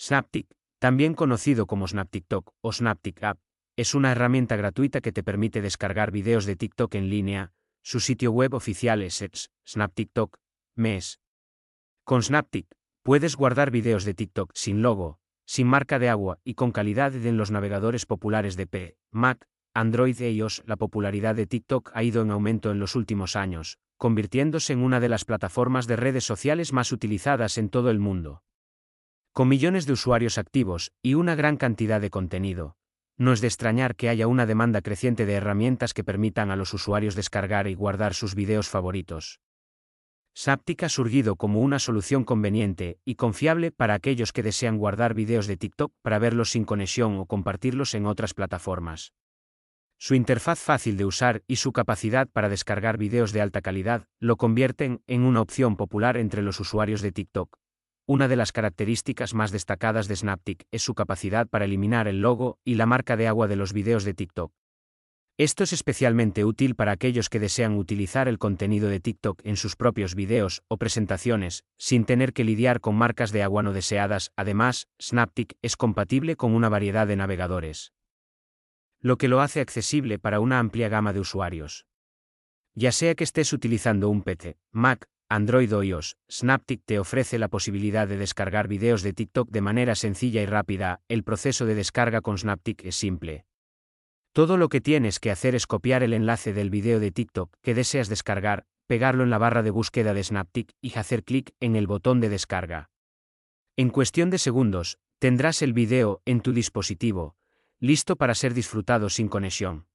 Snaptic, también conocido como SnapTikTok o SnapTik App, es una herramienta gratuita que te permite descargar videos de TikTok en línea. Su sitio web oficial es SnapTikTok, mes. Con SnapTik, puedes guardar videos de TikTok sin logo, sin marca de agua y con calidad en los navegadores populares de P, Mac, Android e iOS. La popularidad de TikTok ha ido en aumento en los últimos años, convirtiéndose en una de las plataformas de redes sociales más utilizadas en todo el mundo. Con millones de usuarios activos y una gran cantidad de contenido, no es de extrañar que haya una demanda creciente de herramientas que permitan a los usuarios descargar y guardar sus videos favoritos. Saptic ha surgido como una solución conveniente y confiable para aquellos que desean guardar videos de TikTok para verlos sin conexión o compartirlos en otras plataformas. Su interfaz fácil de usar y su capacidad para descargar videos de alta calidad lo convierten en una opción popular entre los usuarios de TikTok. Una de las características más destacadas de Snaptic es su capacidad para eliminar el logo y la marca de agua de los videos de TikTok. Esto es especialmente útil para aquellos que desean utilizar el contenido de TikTok en sus propios videos o presentaciones, sin tener que lidiar con marcas de agua no deseadas. Además, Snaptic es compatible con una variedad de navegadores, lo que lo hace accesible para una amplia gama de usuarios. Ya sea que estés utilizando un PC, Mac, Android o iOS, Snaptic te ofrece la posibilidad de descargar videos de TikTok de manera sencilla y rápida. El proceso de descarga con Snaptic es simple. Todo lo que tienes que hacer es copiar el enlace del video de TikTok que deseas descargar, pegarlo en la barra de búsqueda de Snaptic y hacer clic en el botón de descarga. En cuestión de segundos, tendrás el video en tu dispositivo, listo para ser disfrutado sin conexión.